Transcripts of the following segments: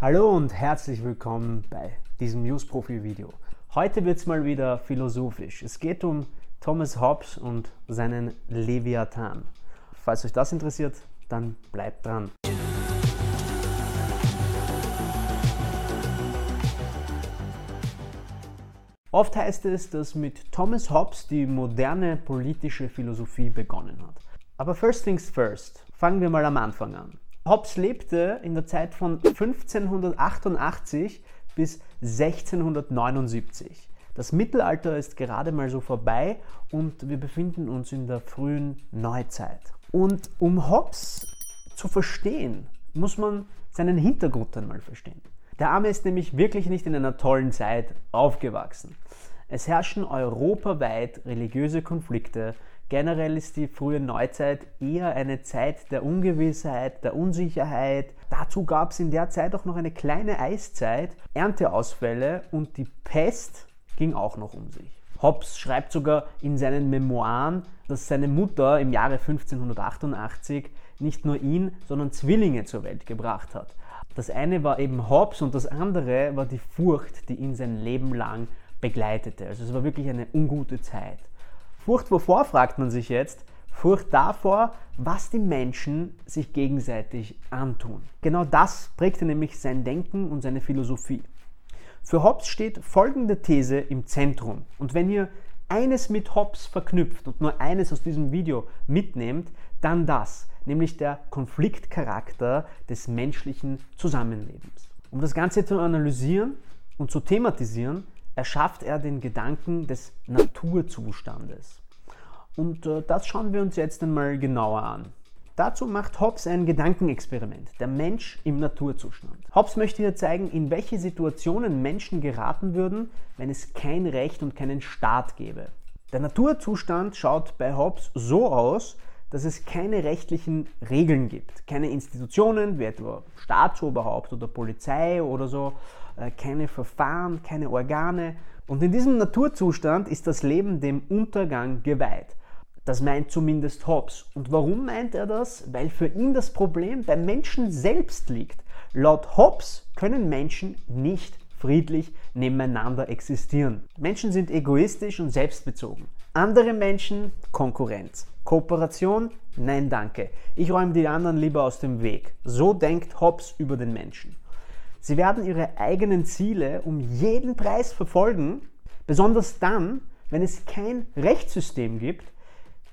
Hallo und herzlich willkommen bei diesem News-Profil-Video. Heute wird es mal wieder philosophisch. Es geht um Thomas Hobbes und seinen Leviathan. Falls euch das interessiert, dann bleibt dran. Oft heißt es, dass mit Thomas Hobbes die moderne politische Philosophie begonnen hat. Aber first things first, fangen wir mal am Anfang an. Hobbes lebte in der Zeit von 1588 bis 1679. Das Mittelalter ist gerade mal so vorbei und wir befinden uns in der frühen Neuzeit. Und um Hobbes zu verstehen, muss man seinen Hintergrund einmal verstehen. Der Arme ist nämlich wirklich nicht in einer tollen Zeit aufgewachsen. Es herrschen europaweit religiöse Konflikte, Generell ist die frühe Neuzeit eher eine Zeit der Ungewissheit, der Unsicherheit. Dazu gab es in der Zeit auch noch eine kleine Eiszeit, Ernteausfälle und die Pest ging auch noch um sich. Hobbes schreibt sogar in seinen Memoiren, dass seine Mutter im Jahre 1588 nicht nur ihn, sondern Zwillinge zur Welt gebracht hat. Das eine war eben Hobbes und das andere war die Furcht, die ihn sein Leben lang begleitete. Also es war wirklich eine ungute Zeit. Furcht wovor, fragt man sich jetzt. Furcht davor, was die Menschen sich gegenseitig antun. Genau das prägte nämlich sein Denken und seine Philosophie. Für Hobbes steht folgende These im Zentrum. Und wenn ihr eines mit Hobbes verknüpft und nur eines aus diesem Video mitnehmt, dann das, nämlich der Konfliktcharakter des menschlichen Zusammenlebens. Um das Ganze zu analysieren und zu thematisieren, erschafft er den Gedanken des Naturzustandes. Und äh, das schauen wir uns jetzt einmal genauer an. Dazu macht Hobbes ein Gedankenexperiment, der Mensch im Naturzustand. Hobbes möchte hier zeigen, in welche Situationen Menschen geraten würden, wenn es kein Recht und keinen Staat gäbe. Der Naturzustand schaut bei Hobbes so aus, dass es keine rechtlichen Regeln gibt, keine Institutionen wie etwa Staatsoberhaupt oder Polizei oder so, äh, keine Verfahren, keine Organe. Und in diesem Naturzustand ist das Leben dem Untergang geweiht. Das meint zumindest Hobbes. Und warum meint er das? Weil für ihn das Problem beim Menschen selbst liegt. Laut Hobbes können Menschen nicht friedlich nebeneinander existieren. Menschen sind egoistisch und selbstbezogen. Andere Menschen Konkurrenz. Kooperation? Nein, danke. Ich räume die anderen lieber aus dem Weg. So denkt Hobbes über den Menschen. Sie werden ihre eigenen Ziele um jeden Preis verfolgen, besonders dann, wenn es kein Rechtssystem gibt,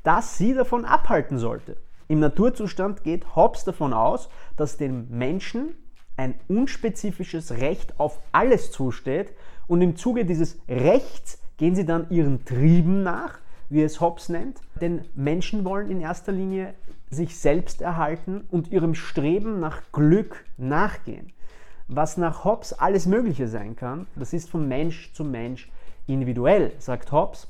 das sie davon abhalten sollte. Im Naturzustand geht Hobbes davon aus, dass dem Menschen ein unspezifisches Recht auf alles zusteht und im Zuge dieses Rechts gehen sie dann ihren Trieben nach, wie es Hobbes nennt, denn Menschen wollen in erster Linie sich selbst erhalten und ihrem Streben nach Glück nachgehen. Was nach Hobbes alles Mögliche sein kann, das ist von Mensch zu Mensch individuell, sagt Hobbes.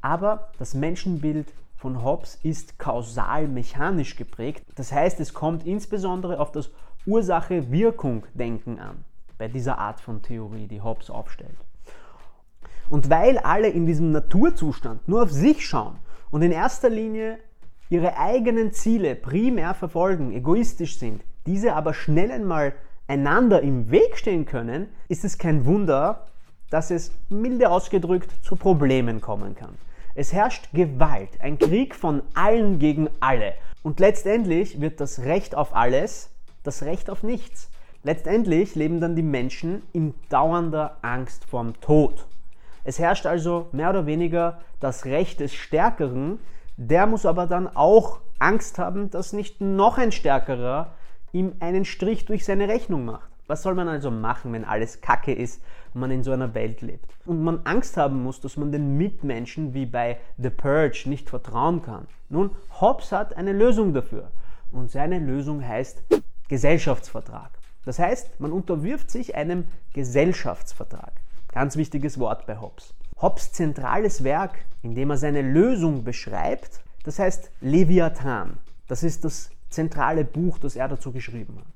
Aber das Menschenbild von Hobbes ist kausal-mechanisch geprägt. Das heißt, es kommt insbesondere auf das Ursache-Wirkung-Denken an, bei dieser Art von Theorie, die Hobbes aufstellt. Und weil alle in diesem Naturzustand nur auf sich schauen und in erster Linie ihre eigenen Ziele primär verfolgen, egoistisch sind, diese aber schnell einmal einander im Weg stehen können, ist es kein Wunder, dass es milde ausgedrückt zu Problemen kommen kann. Es herrscht Gewalt, ein Krieg von allen gegen alle. Und letztendlich wird das Recht auf alles das Recht auf nichts. Letztendlich leben dann die Menschen in dauernder Angst vorm Tod. Es herrscht also mehr oder weniger das Recht des Stärkeren, der muss aber dann auch Angst haben, dass nicht noch ein Stärkerer ihm einen Strich durch seine Rechnung macht. Was soll man also machen, wenn alles Kacke ist und man in so einer Welt lebt? Und man Angst haben muss, dass man den Mitmenschen wie bei The Purge nicht vertrauen kann. Nun, Hobbes hat eine Lösung dafür. Und seine Lösung heißt Gesellschaftsvertrag. Das heißt, man unterwirft sich einem Gesellschaftsvertrag. Ganz wichtiges Wort bei Hobbes. Hobbes zentrales Werk, in dem er seine Lösung beschreibt, das heißt Leviathan. Das ist das zentrale Buch, das er dazu geschrieben hat.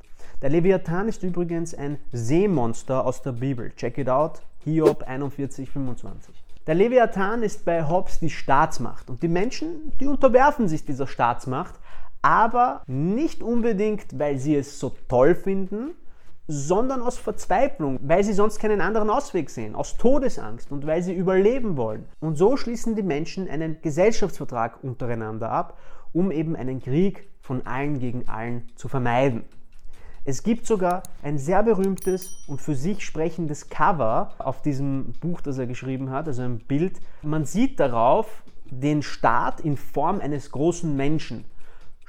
Der Leviathan ist übrigens ein Seemonster aus der Bibel. Check it out, Hiob 41, 25. Der Leviathan ist bei Hobbes die Staatsmacht und die Menschen, die unterwerfen sich dieser Staatsmacht, aber nicht unbedingt, weil sie es so toll finden, sondern aus Verzweiflung, weil sie sonst keinen anderen Ausweg sehen, aus Todesangst und weil sie überleben wollen. Und so schließen die Menschen einen Gesellschaftsvertrag untereinander ab, um eben einen Krieg von allen gegen allen zu vermeiden. Es gibt sogar ein sehr berühmtes und für sich sprechendes Cover auf diesem Buch, das er geschrieben hat, also ein Bild. Man sieht darauf den Staat in Form eines großen Menschen.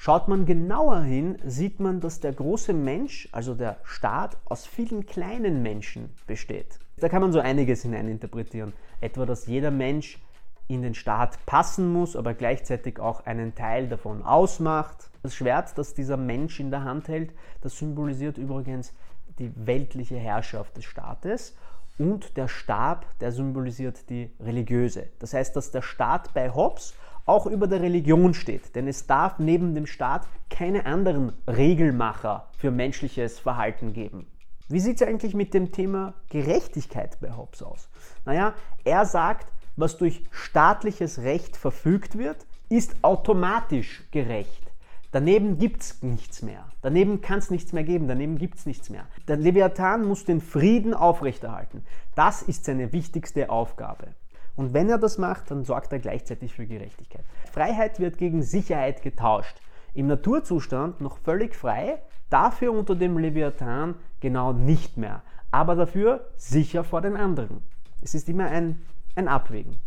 Schaut man genauer hin, sieht man, dass der große Mensch, also der Staat, aus vielen kleinen Menschen besteht. Da kann man so einiges hineininterpretieren. Etwa, dass jeder Mensch in den Staat passen muss, aber gleichzeitig auch einen Teil davon ausmacht. Das Schwert, das dieser Mensch in der Hand hält, das symbolisiert übrigens die weltliche Herrschaft des Staates und der Stab, der symbolisiert die religiöse. Das heißt, dass der Staat bei Hobbes auch über der Religion steht, denn es darf neben dem Staat keine anderen Regelmacher für menschliches Verhalten geben. Wie sieht es eigentlich mit dem Thema Gerechtigkeit bei Hobbes aus? Naja, er sagt, was durch staatliches Recht verfügt wird, ist automatisch gerecht. Daneben gibt es nichts mehr. Daneben kann es nichts mehr geben. Daneben gibt es nichts mehr. Der Leviathan muss den Frieden aufrechterhalten. Das ist seine wichtigste Aufgabe. Und wenn er das macht, dann sorgt er gleichzeitig für Gerechtigkeit. Freiheit wird gegen Sicherheit getauscht. Im Naturzustand noch völlig frei, dafür unter dem Leviathan genau nicht mehr. Aber dafür sicher vor den anderen. Es ist immer ein ein Abwägen.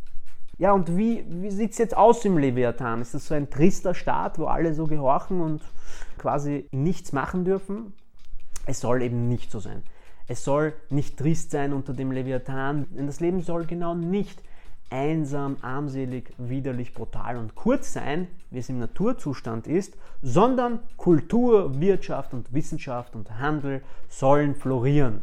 Ja, und wie, wie sieht es jetzt aus im Leviathan? Ist das so ein trister Staat, wo alle so gehorchen und quasi nichts machen dürfen? Es soll eben nicht so sein. Es soll nicht trist sein unter dem Leviathan, denn das Leben soll genau nicht einsam, armselig, widerlich, brutal und kurz sein, wie es im Naturzustand ist, sondern Kultur, Wirtschaft und Wissenschaft und Handel sollen florieren.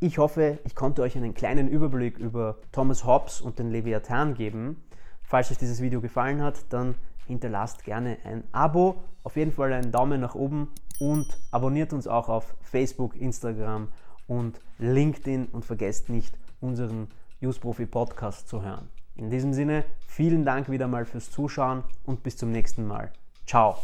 Ich hoffe, ich konnte euch einen kleinen Überblick über Thomas Hobbes und den Leviathan geben. Falls euch dieses Video gefallen hat, dann hinterlasst gerne ein Abo, auf jeden Fall einen Daumen nach oben und abonniert uns auch auf Facebook, Instagram und LinkedIn und vergesst nicht, unseren Newsprofi Podcast zu hören. In diesem Sinne, vielen Dank wieder mal fürs Zuschauen und bis zum nächsten Mal. Ciao.